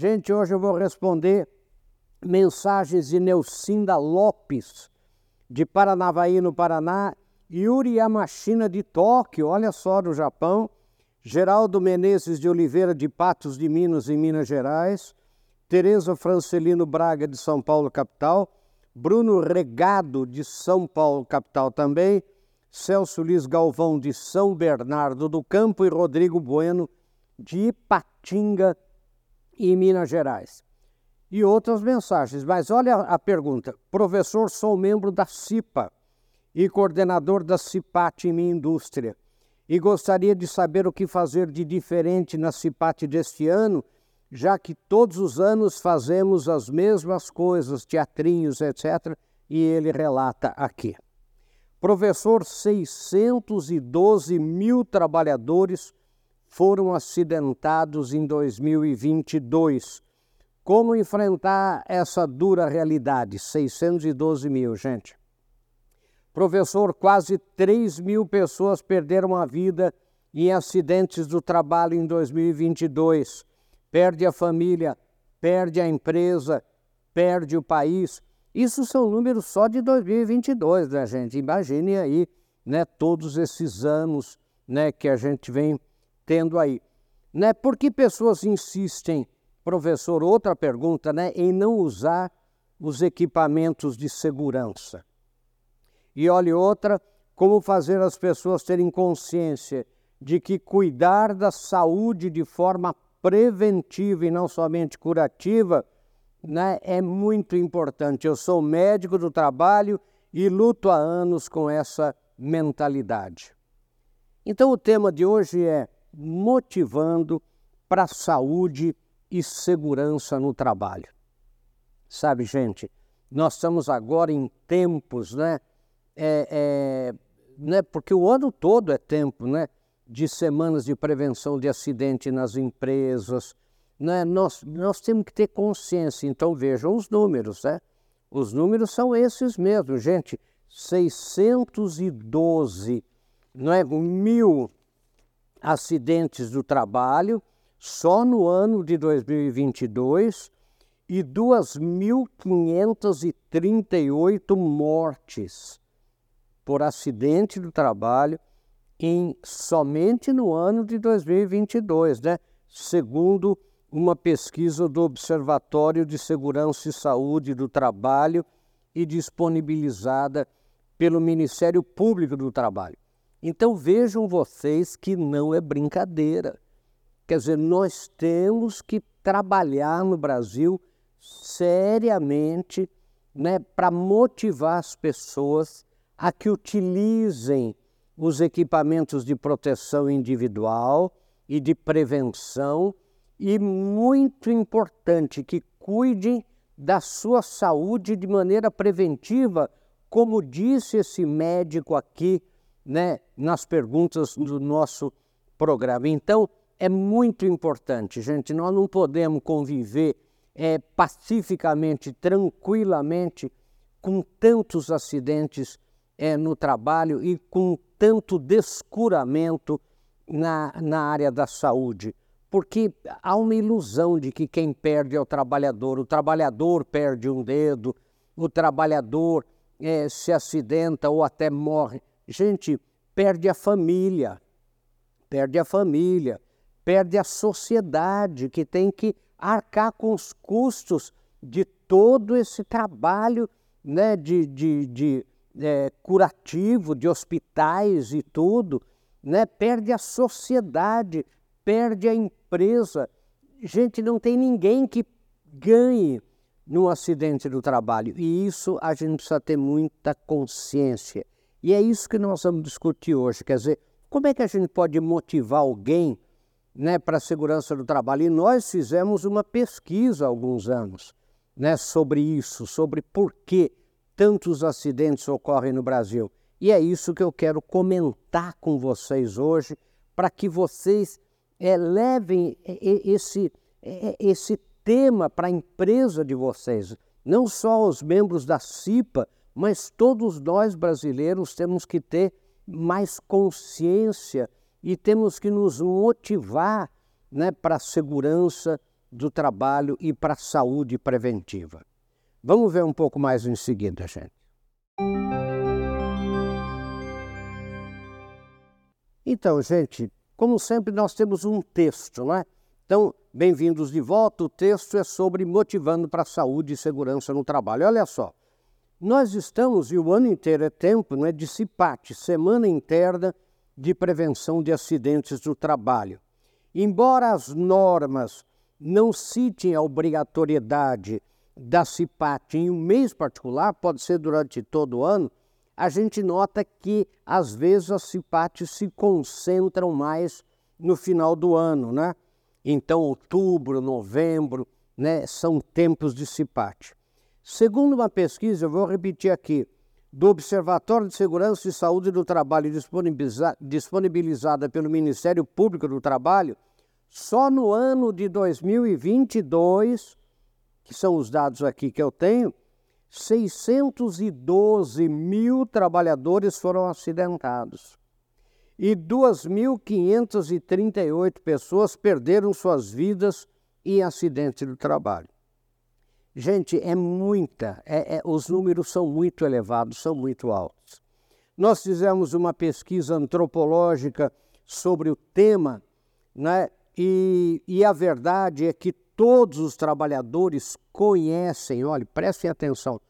Gente, hoje eu vou responder mensagens de Neucinda Lopes, de Paranavaí, no Paraná, Yuri Yamashina, de Tóquio, olha só, do Japão, Geraldo Menezes de Oliveira, de Patos de Minas, em Minas Gerais, Tereza Francelino Braga, de São Paulo, capital, Bruno Regado, de São Paulo, capital também, Celso Luiz Galvão, de São Bernardo do Campo, e Rodrigo Bueno, de Ipatinga, em Minas Gerais. E outras mensagens, mas olha a pergunta. Professor, sou membro da CIPA e coordenador da CIPAT em minha indústria e gostaria de saber o que fazer de diferente na CIPAT deste ano, já que todos os anos fazemos as mesmas coisas, teatrinhos, etc. E ele relata aqui. Professor, 612 mil trabalhadores foram acidentados em 2022. Como enfrentar essa dura realidade? 612 mil, gente. Professor, quase 3 mil pessoas perderam a vida em acidentes do trabalho em 2022. Perde a família, perde a empresa, perde o país. Isso são números só de 2022, né, gente? Imagine aí, né, todos esses anos, né, que a gente vem tendo aí. Né? Por que pessoas insistem, professor, outra pergunta, né, em não usar os equipamentos de segurança? E olhe outra, como fazer as pessoas terem consciência de que cuidar da saúde de forma preventiva e não somente curativa né, é muito importante. Eu sou médico do trabalho e luto há anos com essa mentalidade. Então, o tema de hoje é motivando para saúde e segurança no trabalho. Sabe, gente, nós estamos agora em tempos, né? É, é, né, porque o ano todo é tempo né, de semanas de prevenção de acidente nas empresas. Né? Nós, nós temos que ter consciência. Então vejam os números. Né? Os números são esses mesmo, gente. 612 não é, mil acidentes do trabalho só no ano de 2022 e 2.538 mortes por acidente do trabalho em somente no ano de 2022, né? Segundo uma pesquisa do Observatório de Segurança e Saúde do Trabalho e disponibilizada pelo Ministério Público do Trabalho. Então vejam vocês que não é brincadeira. Quer dizer, nós temos que trabalhar no Brasil seriamente né, para motivar as pessoas a que utilizem os equipamentos de proteção individual e de prevenção e, muito importante, que cuidem da sua saúde de maneira preventiva, como disse esse médico aqui né, nas perguntas do nosso programa. Então, é muito importante, gente, nós não podemos conviver é, pacificamente, tranquilamente, com tantos acidentes é, no trabalho e com tanto descuramento na, na área da saúde. Porque há uma ilusão de que quem perde é o trabalhador, o trabalhador perde um dedo, o trabalhador é, se acidenta ou até morre. Gente, perde a família, perde a família, perde a sociedade que tem que arcar com os custos de todo esse trabalho né, de, de, de é, curativo de hospitais e tudo, né? perde a sociedade, perde a empresa. Gente, não tem ninguém que ganhe num acidente do trabalho. E isso a gente precisa ter muita consciência. E é isso que nós vamos discutir hoje. Quer dizer, como é que a gente pode motivar alguém né, para a segurança do trabalho? E nós fizemos uma pesquisa há alguns anos né, sobre isso, sobre por que tantos acidentes ocorrem no Brasil. E é isso que eu quero comentar com vocês hoje, para que vocês é, levem esse, esse tema para a empresa de vocês. Não só os membros da CIPA, mas todos nós brasileiros temos que ter mais consciência e temos que nos motivar né, para a segurança do trabalho e para a saúde preventiva. Vamos ver um pouco mais em seguida, gente. Então, gente, como sempre, nós temos um texto, não é? Então, bem-vindos de volta. O texto é sobre motivando para a saúde e segurança no trabalho. Olha só, nós estamos, e o ano inteiro é tempo, não é, de CIPAT, Semana Interna de Prevenção de Acidentes do Trabalho. Embora as normas não citem a obrigatoriedade da CIPAT em um mês particular, pode ser durante todo o ano, a gente nota que às vezes as CIPATs se concentram mais no final do ano, né? Então, outubro, novembro, né, são tempos de CIPAT. Segundo uma pesquisa, eu vou repetir aqui, do Observatório de Segurança e Saúde do Trabalho disponibilizada pelo Ministério Público do Trabalho, só no ano de 2022, que são os dados aqui que eu tenho, 612 mil trabalhadores foram acidentados e 2.538 pessoas perderam suas vidas em acidentes do trabalho. Gente, é muita, é, é, os números são muito elevados, são muito altos. Nós fizemos uma pesquisa antropológica sobre o tema, né? e, e a verdade é que todos os trabalhadores conhecem, olhe, prestem atenção,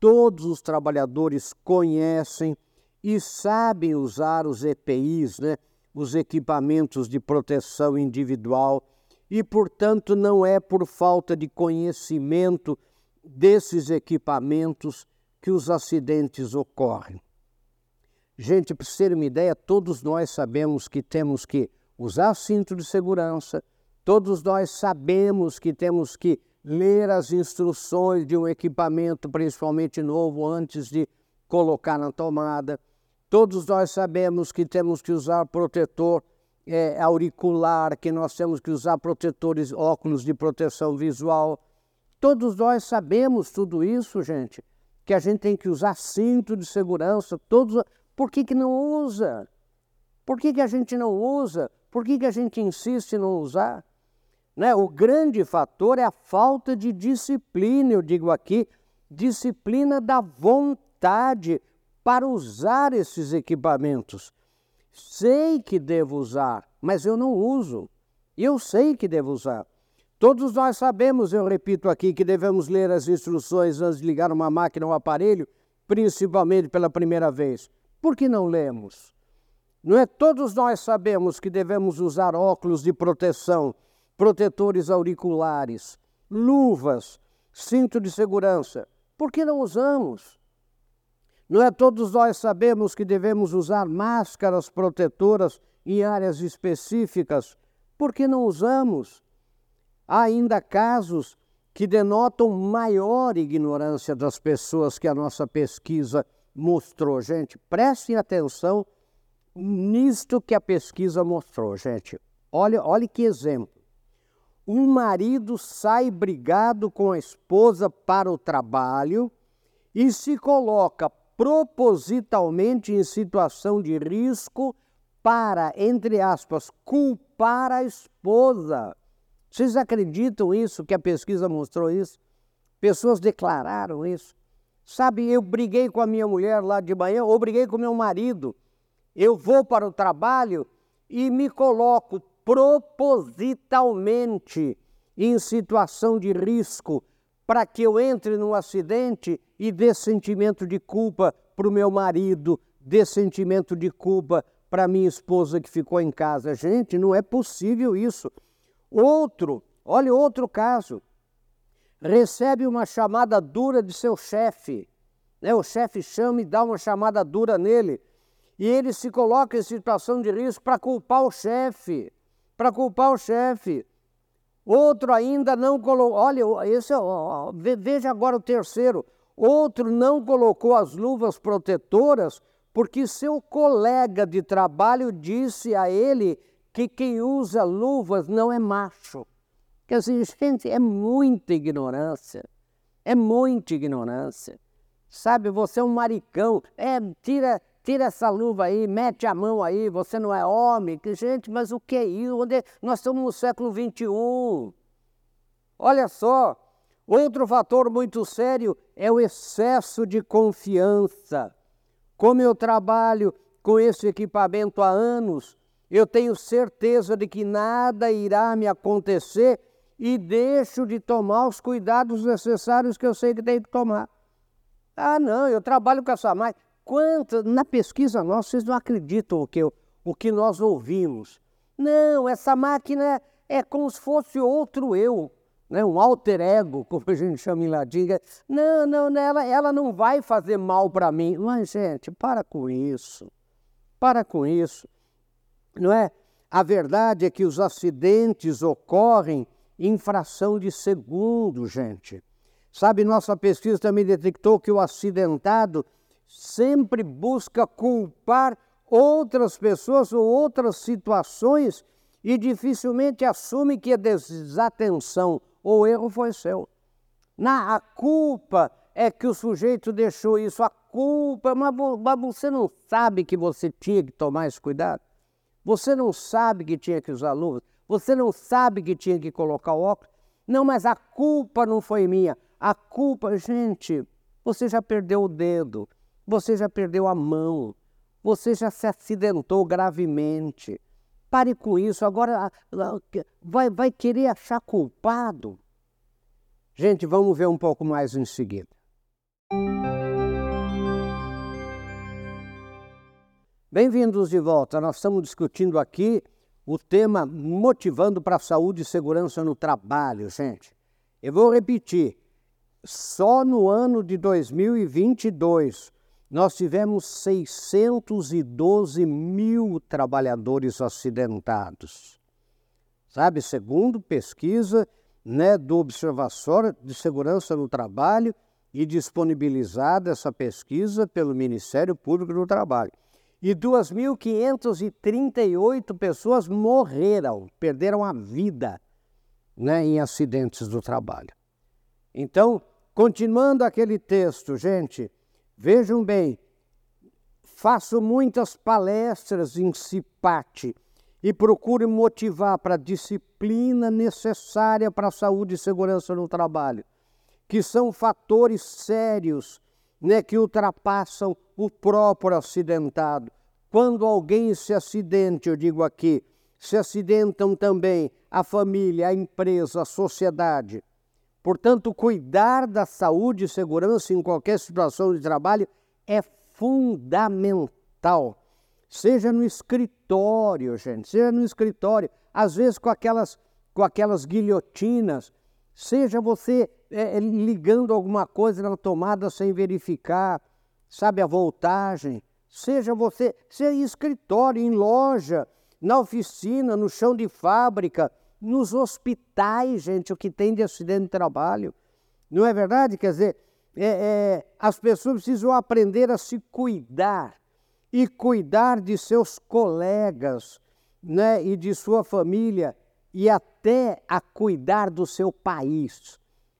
todos os trabalhadores conhecem e sabem usar os EPIs, né, os equipamentos de proteção individual, e, portanto, não é por falta de conhecimento desses equipamentos que os acidentes ocorrem. Gente, para ter uma ideia, todos nós sabemos que temos que usar cinto de segurança, Todos nós sabemos que temos que ler as instruções de um equipamento, principalmente novo, antes de colocar na tomada. Todos nós sabemos que temos que usar protetor é, auricular, que nós temos que usar protetores, óculos de proteção visual. Todos nós sabemos tudo isso, gente, que a gente tem que usar cinto de segurança. Todos, por que, que não usa? Por que, que a gente não usa? Por que, que a gente insiste em não usar? Né? O grande fator é a falta de disciplina, eu digo aqui, disciplina da vontade para usar esses equipamentos. Sei que devo usar, mas eu não uso. Eu sei que devo usar. Todos nós sabemos, eu repito aqui, que devemos ler as instruções antes de ligar uma máquina ou um aparelho, principalmente pela primeira vez. Por que não lemos? Não é? Todos nós sabemos que devemos usar óculos de proteção protetores auriculares, luvas, cinto de segurança. Por que não usamos? Não é todos nós sabemos que devemos usar máscaras protetoras em áreas específicas? Por que não usamos? Há ainda casos que denotam maior ignorância das pessoas que a nossa pesquisa mostrou. Gente, prestem atenção nisto que a pesquisa mostrou, gente. Olha, olha que exemplo um marido sai brigado com a esposa para o trabalho e se coloca propositalmente em situação de risco para, entre aspas, culpar a esposa. Vocês acreditam isso, que a pesquisa mostrou isso? Pessoas declararam isso. Sabe, eu briguei com a minha mulher lá de manhã, ou briguei com meu marido. Eu vou para o trabalho e me coloco propositalmente em situação de risco para que eu entre num acidente e dê sentimento de culpa para o meu marido, dê sentimento de culpa para minha esposa que ficou em casa. Gente, não é possível isso. Outro, olha outro caso. Recebe uma chamada dura de seu chefe. Né? O chefe chama e dá uma chamada dura nele. E ele se coloca em situação de risco para culpar o chefe para culpar o chefe. Outro ainda não colocou. Olha, esse é, ó, veja agora o terceiro. Outro não colocou as luvas protetoras porque seu colega de trabalho disse a ele que quem usa luvas não é macho. Quer dizer, gente, é muita ignorância. É muita ignorância. Sabe, você é um maricão. É, tira, tira essa luva aí, mete a mão aí, você não é homem. Que, gente, mas o que é isso? Onde é? Nós estamos no século XXI. Olha só, outro fator muito sério é o excesso de confiança. Como eu trabalho com esse equipamento há anos, eu tenho certeza de que nada irá me acontecer e deixo de tomar os cuidados necessários que eu sei que tenho que tomar. Ah, não, eu trabalho com essa máquina. Quanto, na pesquisa nossa, vocês não acreditam o que, o que nós ouvimos. Não, essa máquina é como se fosse outro eu, né? um alter ego, como a gente chama em latim. Não, não, ela, ela não vai fazer mal para mim. Mas, gente, para com isso. Para com isso não é? A verdade é que os acidentes ocorrem em fração de segundo, gente. Sabe, nossa pesquisa também detectou que o acidentado sempre busca culpar outras pessoas ou outras situações e dificilmente assume que a desatenção ou erro foi seu. Na, a culpa é que o sujeito deixou isso, a culpa, mas, mas você não sabe que você tinha que tomar esse cuidado? Você não sabe que tinha que usar luvas? Você não sabe que tinha que colocar óculos? Não, mas a culpa não foi minha. A culpa, gente, você já perdeu o dedo, você já perdeu a mão, você já se acidentou gravemente. Pare com isso, agora vai, vai querer achar culpado? Gente, vamos ver um pouco mais em seguida. Bem-vindos de volta. Nós estamos discutindo aqui o tema motivando para a saúde e segurança no trabalho, gente. Eu vou repetir. Só no ano de 2022 nós tivemos 612 mil trabalhadores acidentados. Sabe, segundo pesquisa né, do Observatório de Segurança no Trabalho e disponibilizada essa pesquisa pelo Ministério Público do Trabalho e 2.538 pessoas morreram, perderam a vida né, em acidentes do trabalho. Então, continuando aquele texto, gente, vejam bem, faço muitas palestras em CIPAT e procuro motivar para a disciplina necessária para a saúde e segurança no trabalho, que são fatores sérios né, que ultrapassam o próprio acidentado. Quando alguém se acidente, eu digo aqui, se acidentam também a família, a empresa, a sociedade. Portanto, cuidar da saúde e segurança em qualquer situação de trabalho é fundamental. Seja no escritório, gente, seja no escritório, às vezes com aquelas, com aquelas guilhotinas, seja você é, é, ligando alguma coisa na tomada sem verificar, sabe, a voltagem, seja você, seja em escritório, em loja, na oficina, no chão de fábrica, nos hospitais, gente, o que tem de acidente de trabalho. Não é verdade? Quer dizer, é, é, as pessoas precisam aprender a se cuidar e cuidar de seus colegas né, e de sua família e até a cuidar do seu país.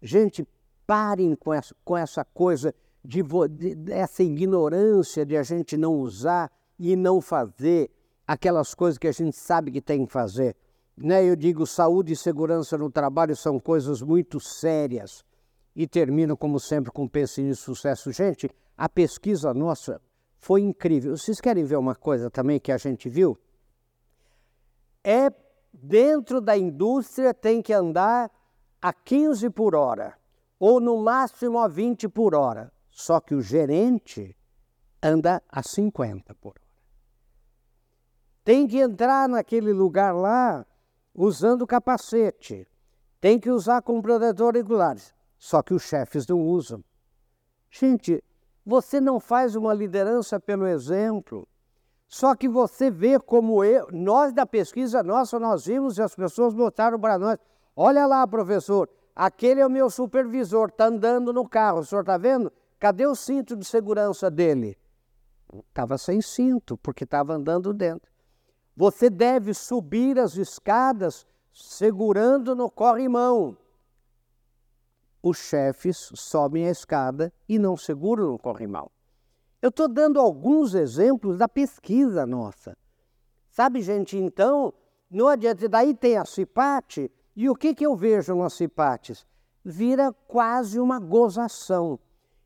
Gente, parem com essa, com essa coisa de, de dessa ignorância de a gente não usar e não fazer aquelas coisas que a gente sabe que tem que fazer. Né? Eu digo, saúde e segurança no trabalho são coisas muito sérias. E termino, como sempre, com Pense em Sucesso. Gente, a pesquisa nossa foi incrível. Vocês querem ver uma coisa também que a gente viu? É dentro da indústria tem que andar a 15 por hora, ou no máximo a 20 por hora. Só que o gerente anda a 50 por hora. Tem que entrar naquele lugar lá usando capacete. Tem que usar com protetor regulares. Só que os chefes não usam. Gente, você não faz uma liderança pelo exemplo. Só que você vê como eu, nós da pesquisa nossa, nós vimos e as pessoas botaram para nós. Olha lá, professor, aquele é o meu supervisor, está andando no carro, o senhor está vendo? Cadê o cinto de segurança dele? Estava sem cinto, porque estava andando dentro. Você deve subir as escadas segurando no corrimão. Os chefes sobem a escada e não seguram no corrimão. Eu estou dando alguns exemplos da pesquisa nossa. Sabe, gente, então, não adianta. Daí tem a CIPAT, E o que, que eu vejo no Cipates? Vira quase uma gozação.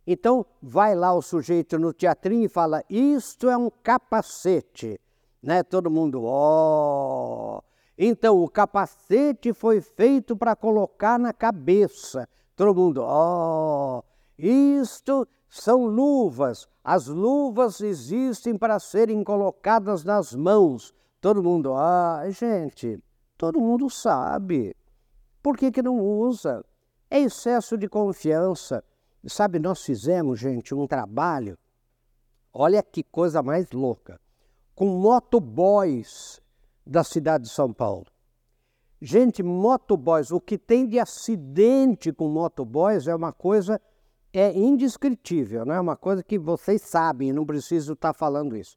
Então, vai lá o sujeito no teatrinho e fala: Isto é um capacete. Né? Todo mundo, ó. Oh. Então, o capacete foi feito para colocar na cabeça. Todo mundo, ó. Oh. Isto são luvas. As luvas existem para serem colocadas nas mãos. Todo mundo, ah, gente, todo mundo sabe. Por que, que não usa? É excesso de confiança. Sabe, nós fizemos, gente, um trabalho, olha que coisa mais louca, com motoboys da cidade de São Paulo. Gente, motoboys, o que tem de acidente com motoboys é uma coisa é indescritível, é uma coisa que vocês sabem, não preciso estar falando isso.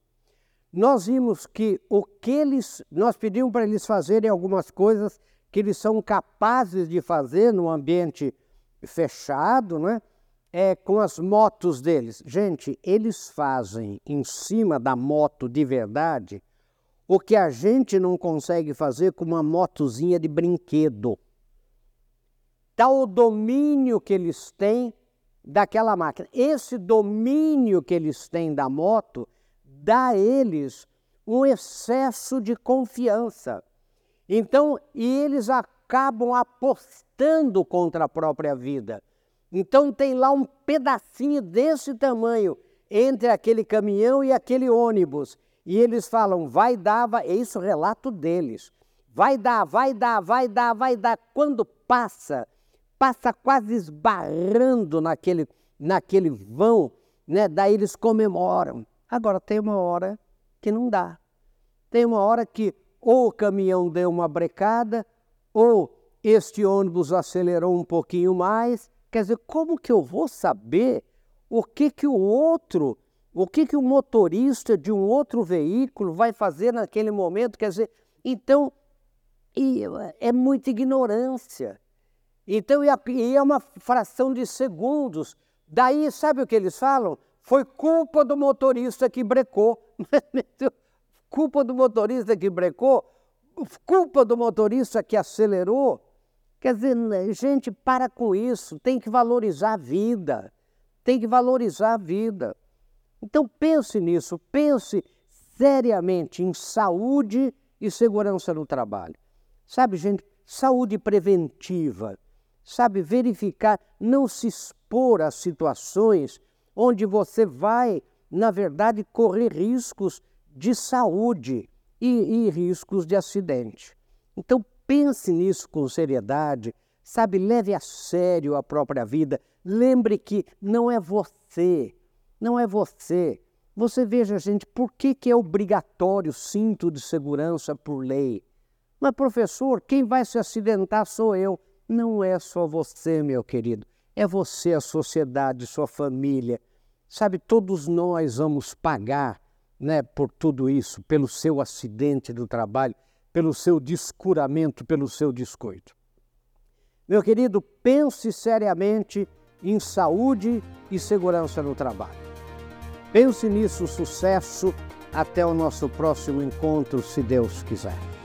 Nós vimos que o que eles, nós pedimos para eles fazerem algumas coisas que eles são capazes de fazer no ambiente fechado, né? É, com as motos deles. Gente, eles fazem em cima da moto de verdade o que a gente não consegue fazer com uma motozinha de brinquedo. Tal o domínio que eles têm daquela máquina. Esse domínio que eles têm da moto dá a eles um excesso de confiança. Então, e eles acabam apostando contra a própria vida. Então tem lá um pedacinho desse tamanho entre aquele caminhão e aquele ônibus. E eles falam, vai dar, vai... é isso o relato deles. Vai dar, vai dar, vai dar, vai dar. Quando passa, passa quase esbarrando naquele, naquele vão, né? daí eles comemoram. Agora tem uma hora que não dá. Tem uma hora que ou o caminhão deu uma brecada, ou este ônibus acelerou um pouquinho mais. Quer dizer, como que eu vou saber o que que o outro, o que que o motorista de um outro veículo vai fazer naquele momento? Quer dizer, então é muita ignorância. Então e é uma fração de segundos. Daí, sabe o que eles falam? Foi culpa do motorista que brecou. culpa do motorista que brecou? Culpa do motorista que acelerou? Quer dizer, gente, para com isso, tem que valorizar a vida. Tem que valorizar a vida. Então pense nisso, pense seriamente em saúde e segurança no trabalho. Sabe, gente, saúde preventiva. Sabe, verificar, não se expor a situações onde você vai, na verdade, correr riscos de saúde e, e riscos de acidente. Então pense nisso com seriedade, sabe, leve a sério a própria vida. Lembre que não é você, não é você. Você veja, gente, por que, que é obrigatório cinto de segurança por lei? Mas, professor, quem vai se acidentar sou eu. Não é só você, meu querido. É você, a sociedade, sua família, Sabe, todos nós vamos pagar né, por tudo isso, pelo seu acidente do trabalho, pelo seu descuramento, pelo seu descoito. Meu querido, pense seriamente em saúde e segurança no trabalho. Pense nisso, sucesso. Até o nosso próximo encontro, se Deus quiser.